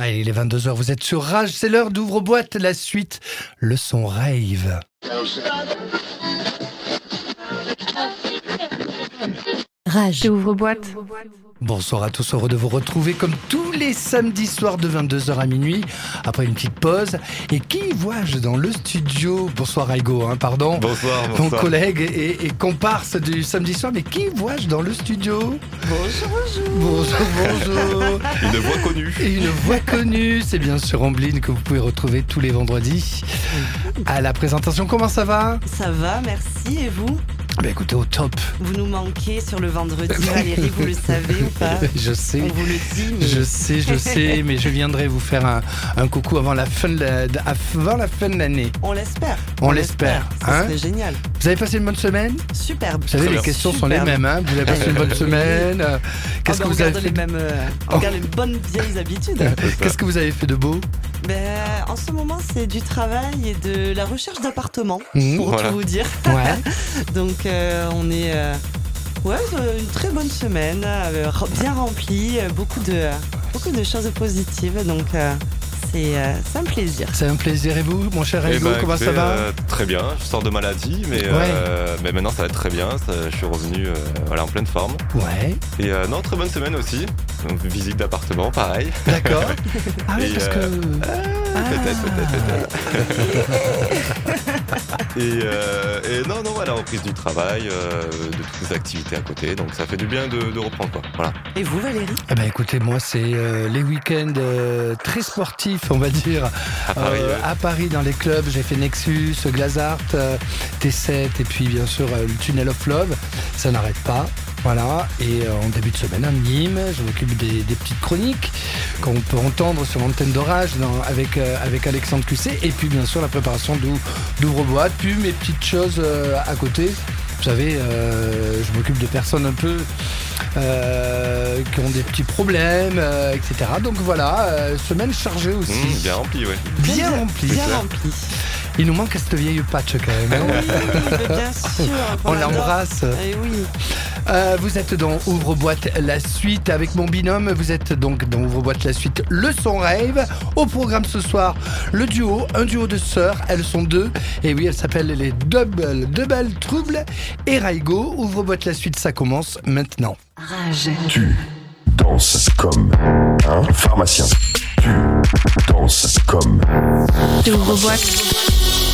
Allez, il est 22h, vous êtes sur Rage, c'est l'heure d'ouvre-boîte, la suite, le son rave. Rage. Ouvre-boîte. Bonsoir à tous, heureux de vous retrouver comme tous les samedis soirs de 22h à minuit, après une petite pause. Et qui vois-je dans le studio? Bonsoir Aigo, hein, pardon. Bonsoir, Mon bonsoir. collègue et, et comparse du samedi soir, mais qui vois-je dans le studio? Bonjour, bonjour. Bonjour, bonjour Une voix connue. Et une voix connue, c'est bien sûr Ambline que vous pouvez retrouver tous les vendredis à la présentation. Comment ça va? Ça va, merci. Et vous? Bah écoutez, au top. Vous nous manquez sur le vendredi, Valérie, vous le savez ou pas Je sais. On vous le dit, mais... Je sais, je sais, mais je viendrai vous faire un, un coucou avant la fin de la- de- avant la fin de l'année. On l'espère. On l'espère, Ça hein génial. Vous avez passé une bonne semaine? Superbe. Vous savez, Très les bien. questions sont les mêmes. Hein vous avez passé une bonne semaine euh, Qu'est-ce Oh, que vous on avez fait les mêmes, euh, on Oh. garde les bonnes vieilles habitudes. Qu'est-ce que vous avez fait de beau? Ben, en ce moment, c'est du travail et de la recherche d'appartements, Mhm. pour Voilà. tout vous dire. Ouais. Donc, euh, on est... euh, Ouais, euh, une très bonne semaine, euh, bien remplie, euh, beaucoup de, beaucoup de choses positives. Donc, euh, c'est euh, c'est un plaisir. C'est un plaisir. Et vous, mon cher Eh Hugo, ben, comment écoutez, ça va euh, Très bien. Je sors de maladie, mais, euh, mais maintenant ça va être très bien. Ça- je suis revenu euh, voilà, en pleine forme. Ouais, Et euh, non, très bonne semaine aussi. Donc, visite d'appartement, pareil. d'accord. Ah oui, Et, parce que... Ah. Peut-être, peut-être, peut-être. Et, euh, et non, non, voilà, reprise du travail, euh, de toutes les activités à côté. Donc ça fait du bien de, de reprendre, quoi. Voilà. Et vous, Valérie? Eh ben écoutez, moi c'est euh, les week-ends euh, très sportifs, on va dire, À Paris, Euh, ouais. à Paris dans les clubs. J'ai fait Nexus, Glazart, euh, T7 et puis bien sûr euh, le Tunnel of Love. Ça n'arrête pas. Voilà, et en début de semaine à Nîmes, je m'occupe des, des petites chroniques qu'on peut entendre sur l'antenne d'orage avec, avec Alexandre QC, et puis bien sûr la préparation d'ou- d'ouvre-boîte, puis mes petites choses à côté. Vous savez, euh, je m'occupe de personnes un peu euh, qui ont des petits problèmes, euh, etc. Donc voilà, euh, semaine chargée aussi. Mmh, bien rempli, ouais. bien remplie. Bien. Il nous manque cette vieille patch quand même. hein. Oui, mais bien sûr. On l'embrasse. Eh oui. Euh, vous êtes dans Ouvre-boîte la suite avec mon binôme. Vous êtes donc dans Ouvre-boîte la suite le son rave. Au programme ce soir, le duo, un duo de sœurs. Elles sont deux. Et oui, elles s'appellent les Double, Double Trouble et Raigo. Ouvre-boîte la suite, ça commence maintenant. Rage. Tu danses comme un pharmacien. Tu danses comme Ouvre-boîte.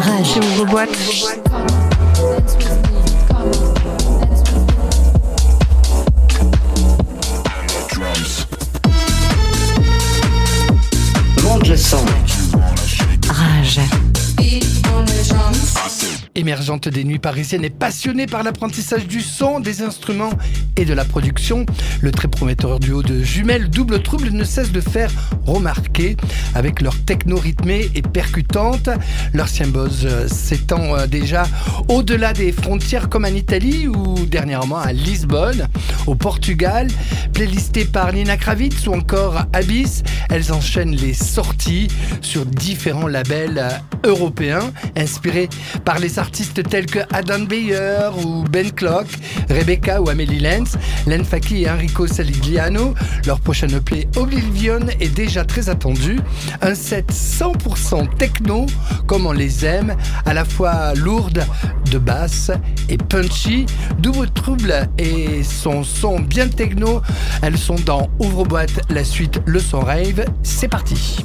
Rage. Ouvre-boîte. Émergente des nuits parisiennes et passionnée par l'apprentissage du son, des instruments et de la production, le très prometteur duo de jumelles Double Trouble ne cesse de faire remarquer avec leur techno rythmée et percutante. Leur symbiose euh, s'étend euh, déjà au-delà des frontières comme en Italie ou dernièrement à Lisbonne, au Portugal. Playlistées par Nina Kravitz ou encore Abyss, elles enchaînent les sorties sur différents labels euh, européens inspirés par les artistes tels que Adam Beyer ou Ben Clock, Rebecca ou Amélie Lenz, Len Faki et Enrico Saligliano. Leur prochaine EP Oblivion est déjà très attendu. Un set 100% techno, comme on les aime, à la fois lourde de basse et punchy. Double Trouble et son son bien techno, elles sont dans Ouvre-boîte, la suite Le Son Rave. C'est parti.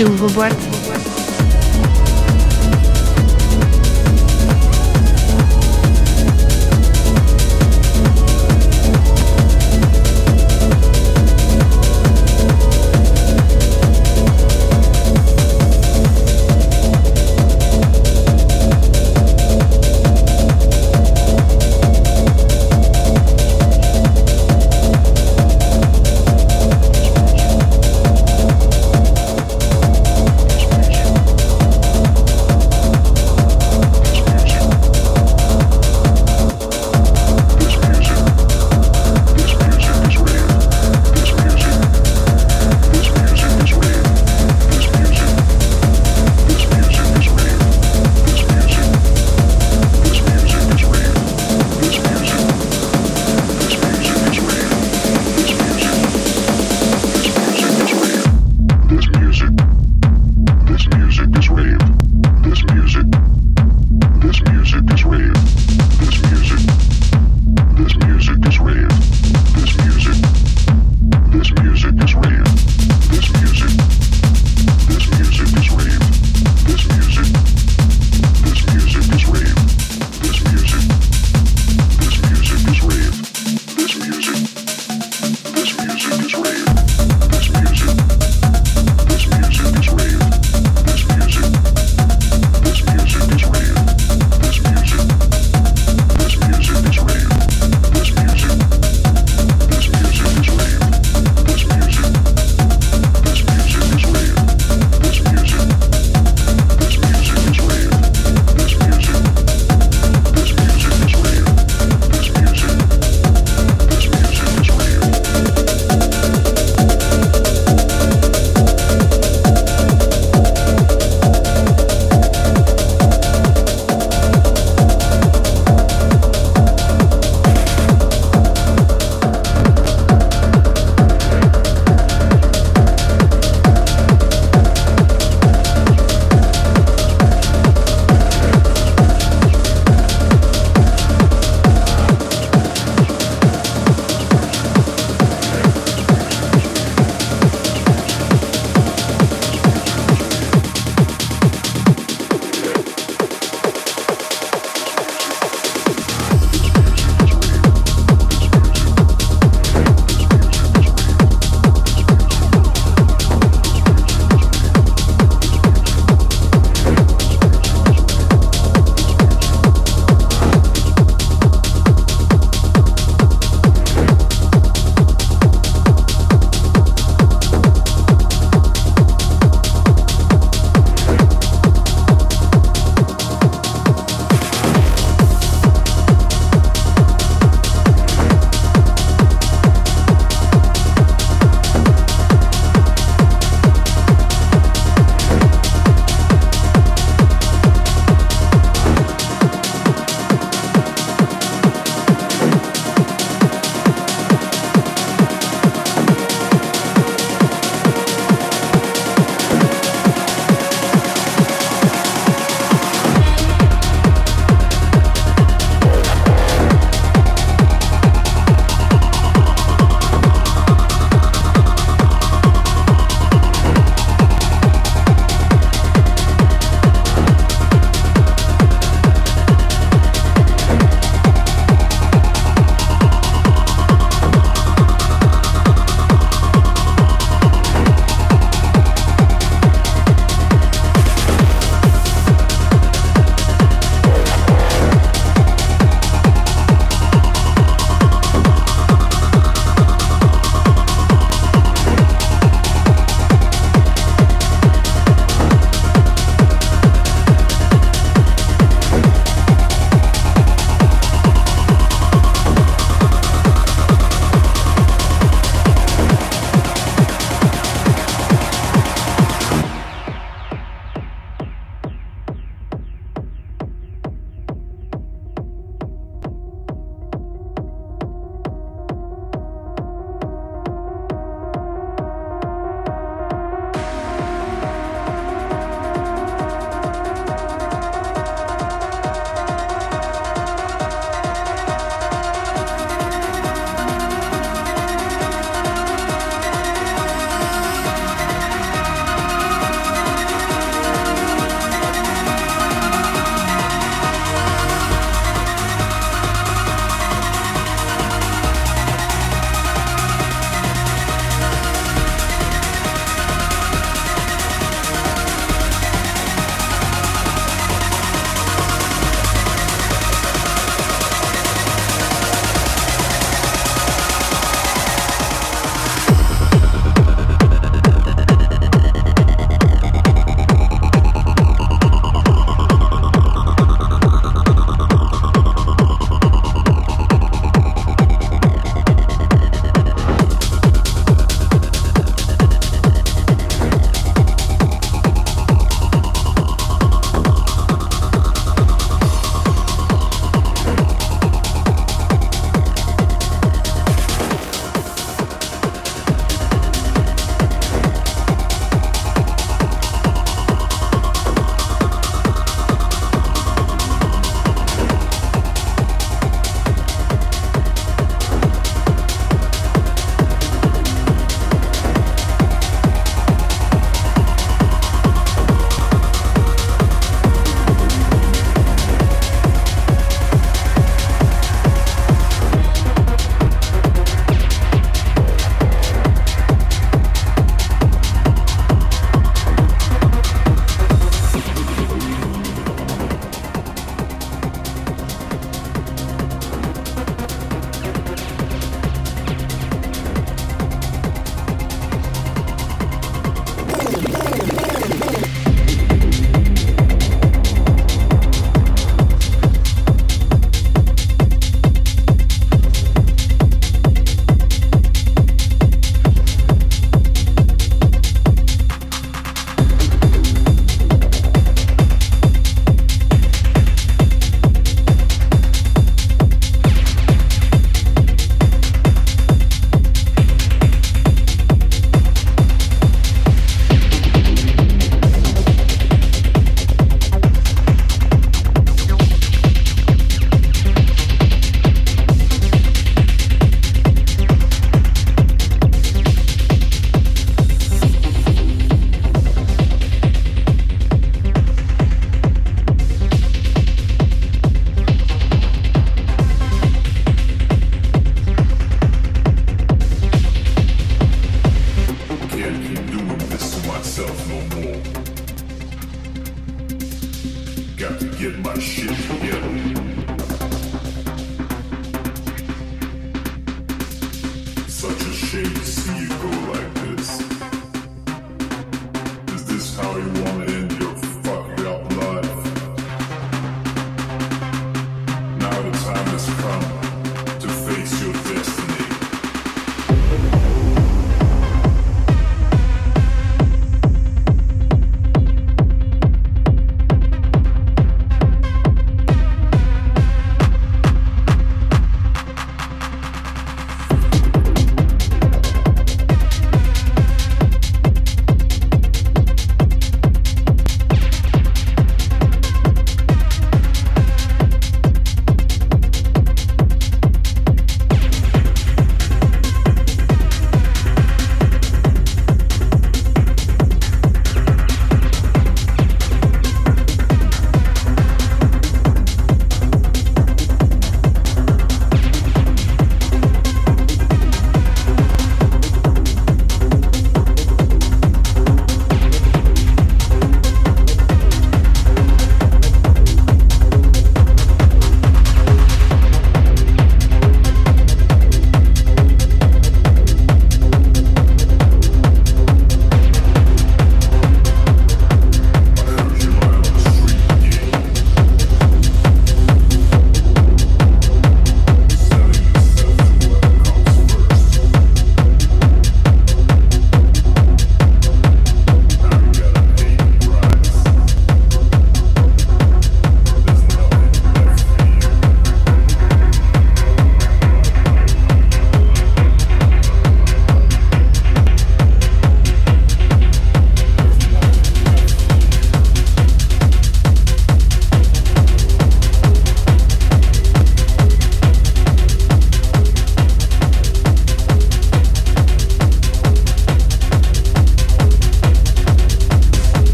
J'ouvre-boîte. Got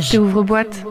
J'ouvre boîte.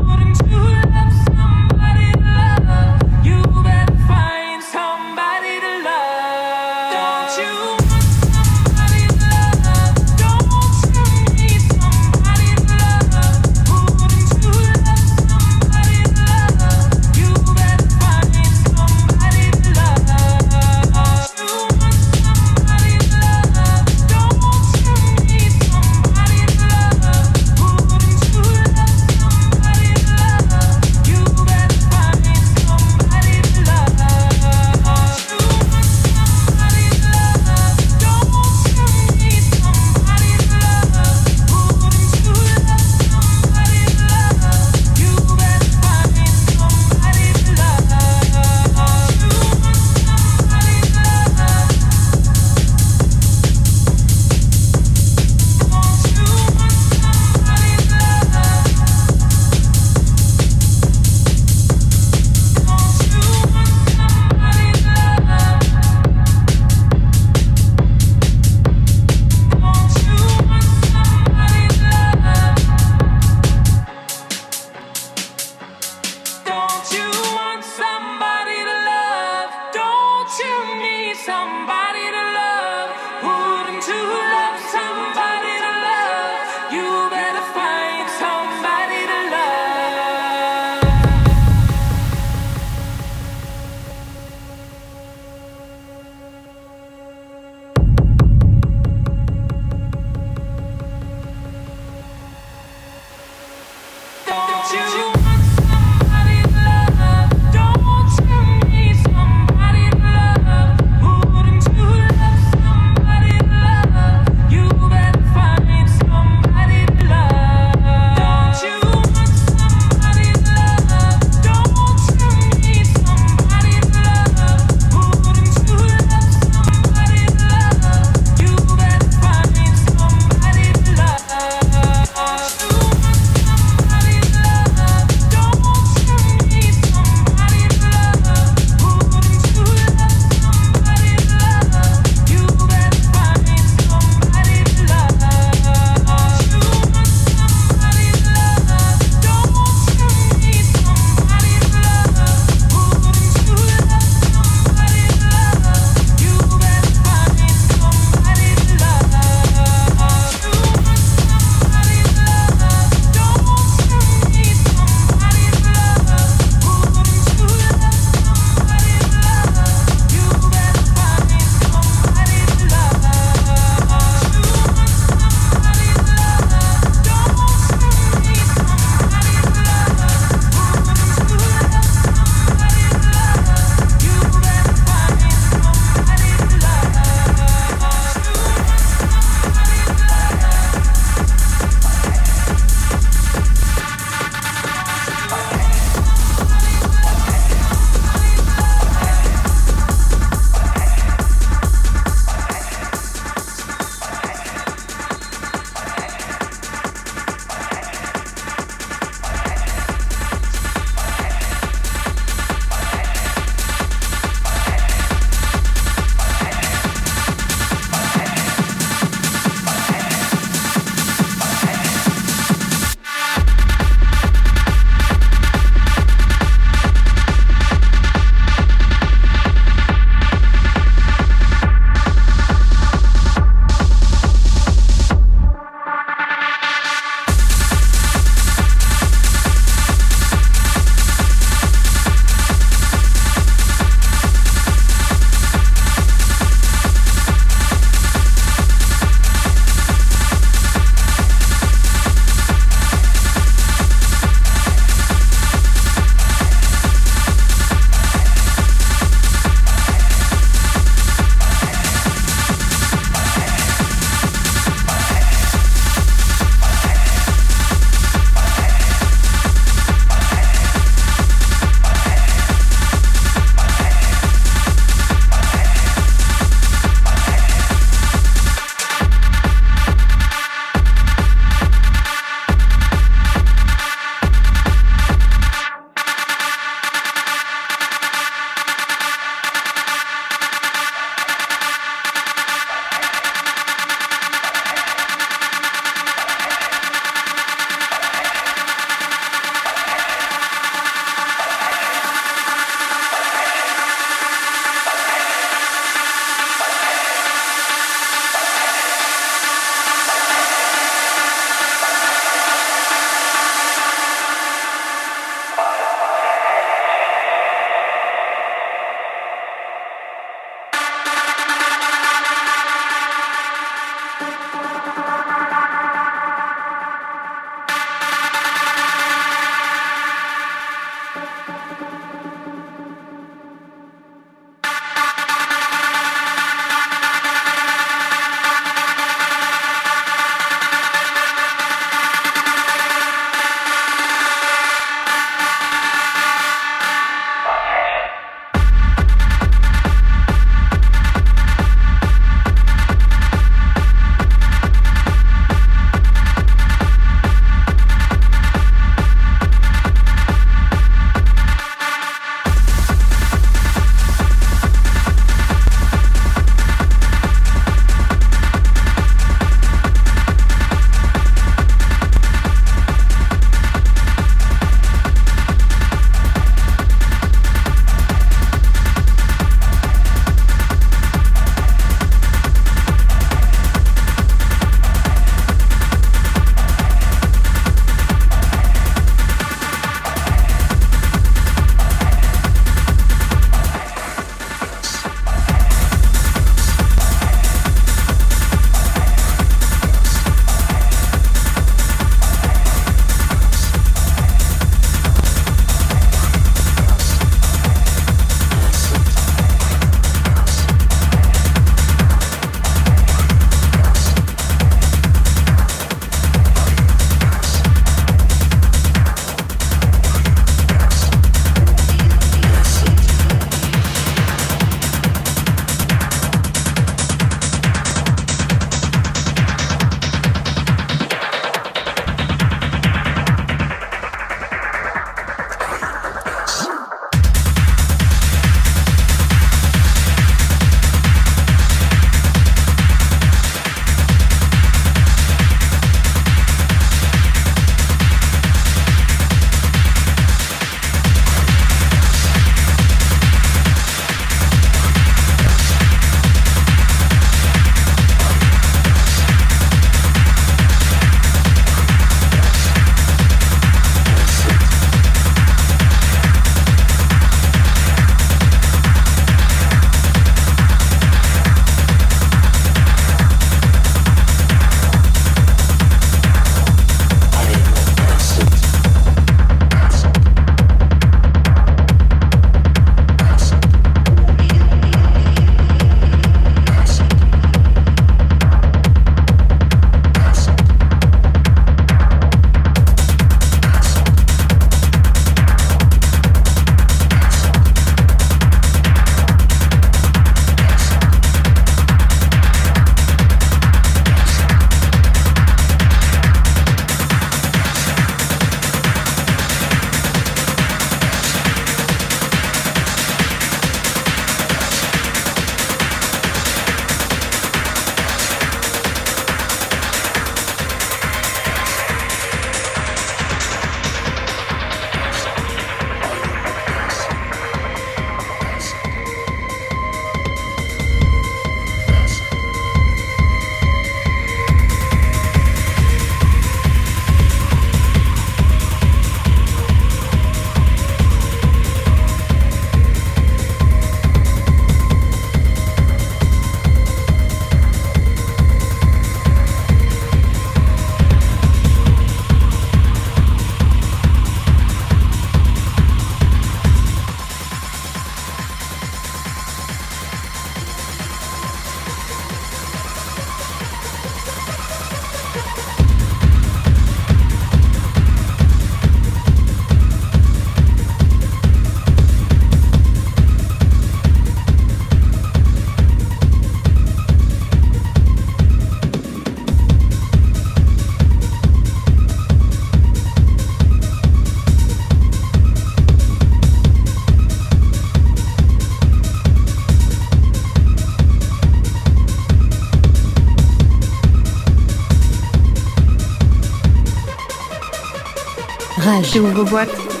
Rage. J'ouvre boîte.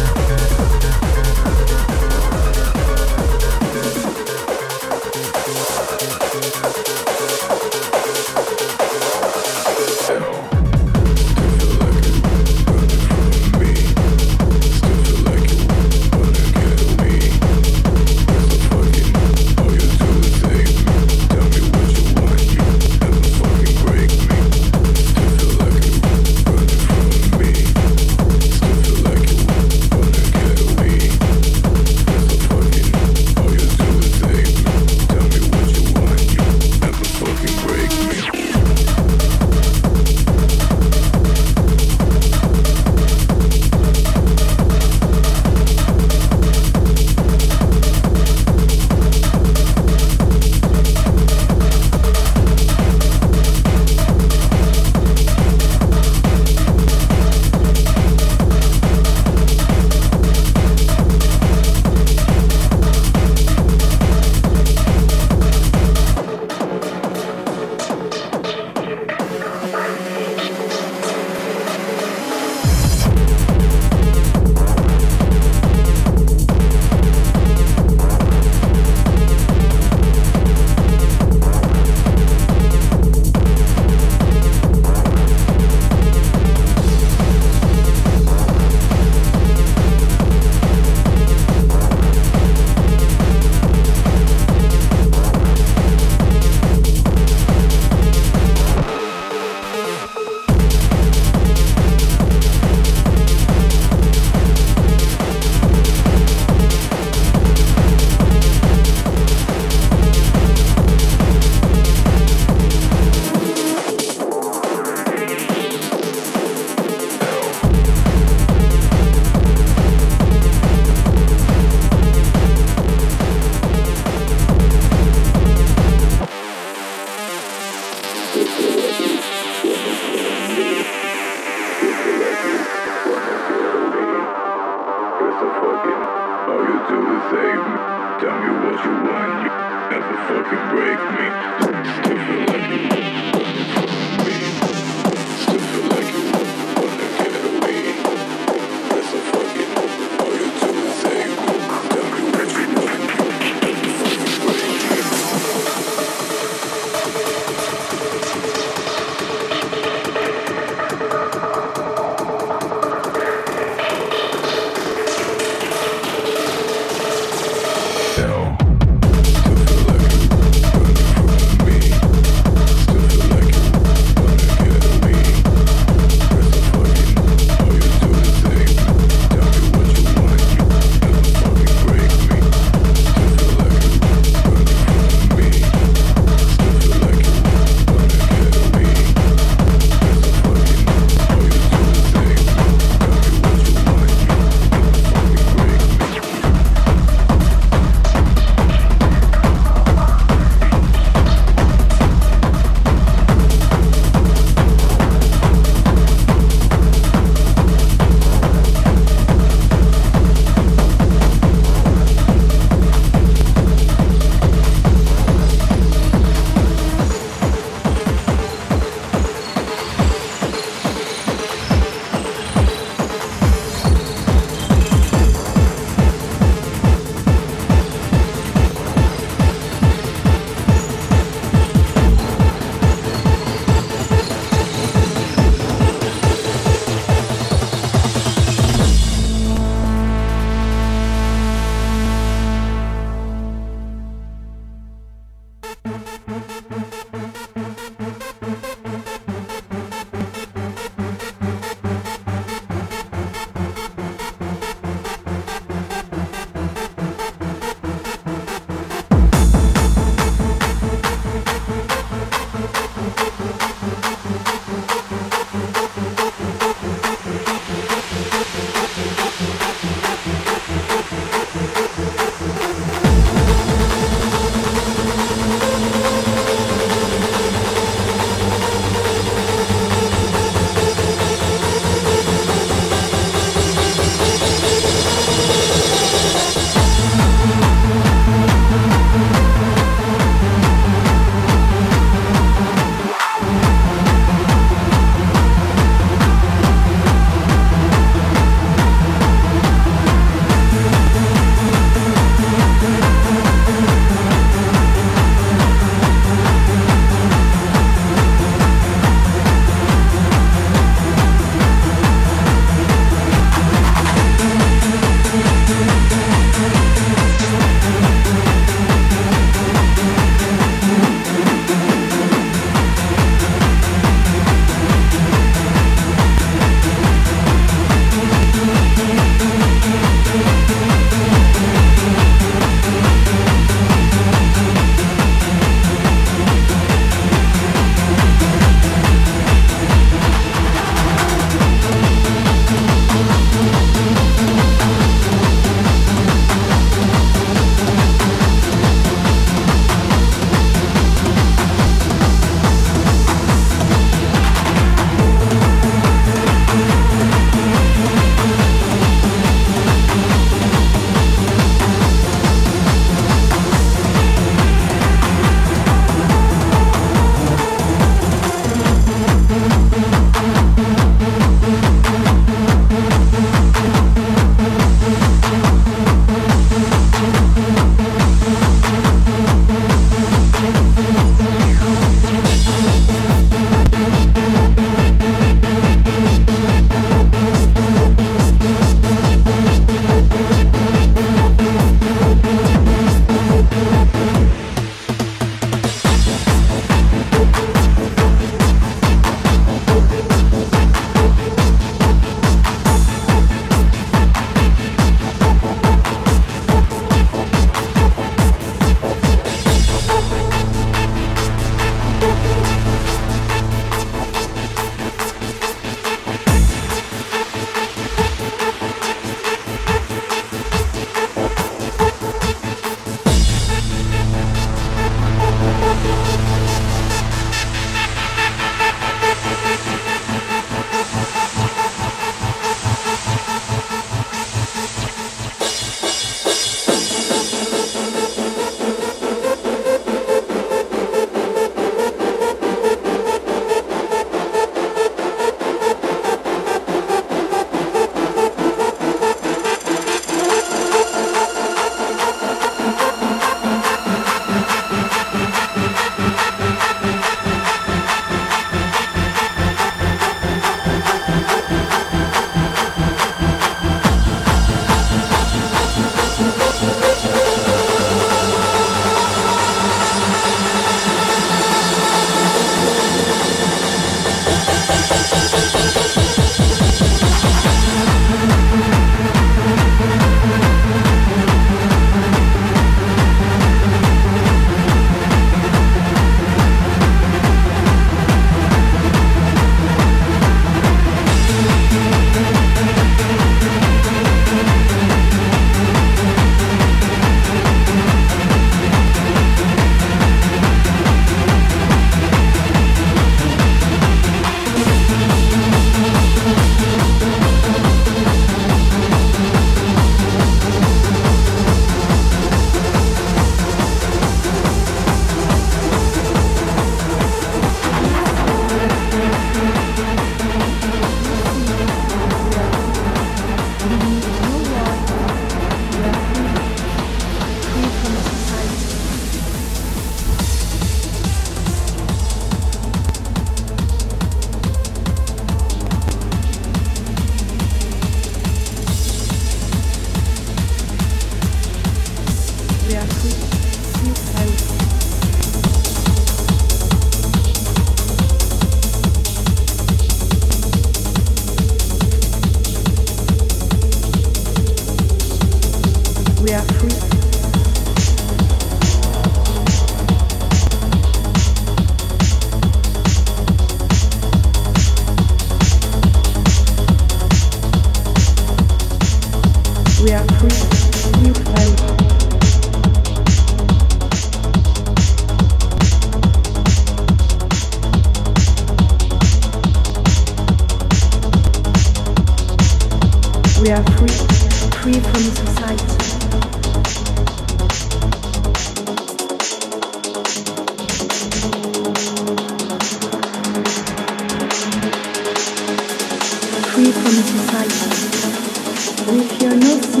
We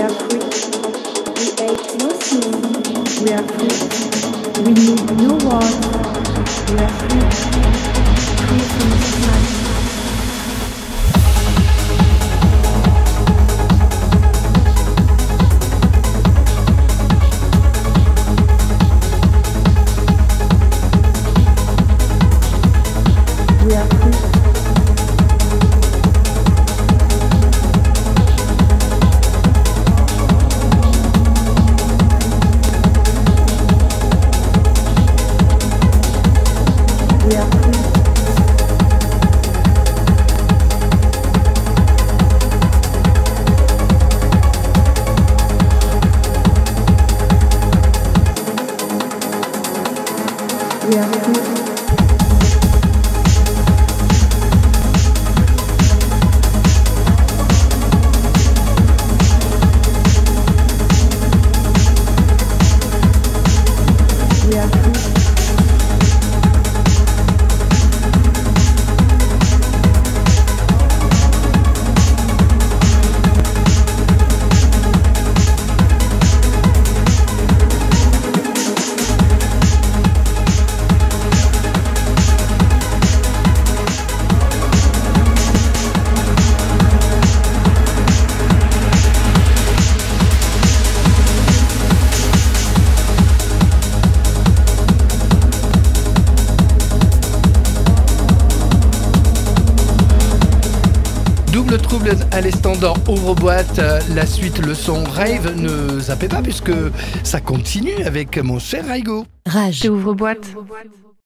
are free. We make nothing. We are free. We need no wars, we are free. Free from society. We dans Ouvre-boîte. Euh, La suite, le son rave, ne zappez pas puisque ça continue avec mon cher Raigo. Rage. Ouvre-boîte.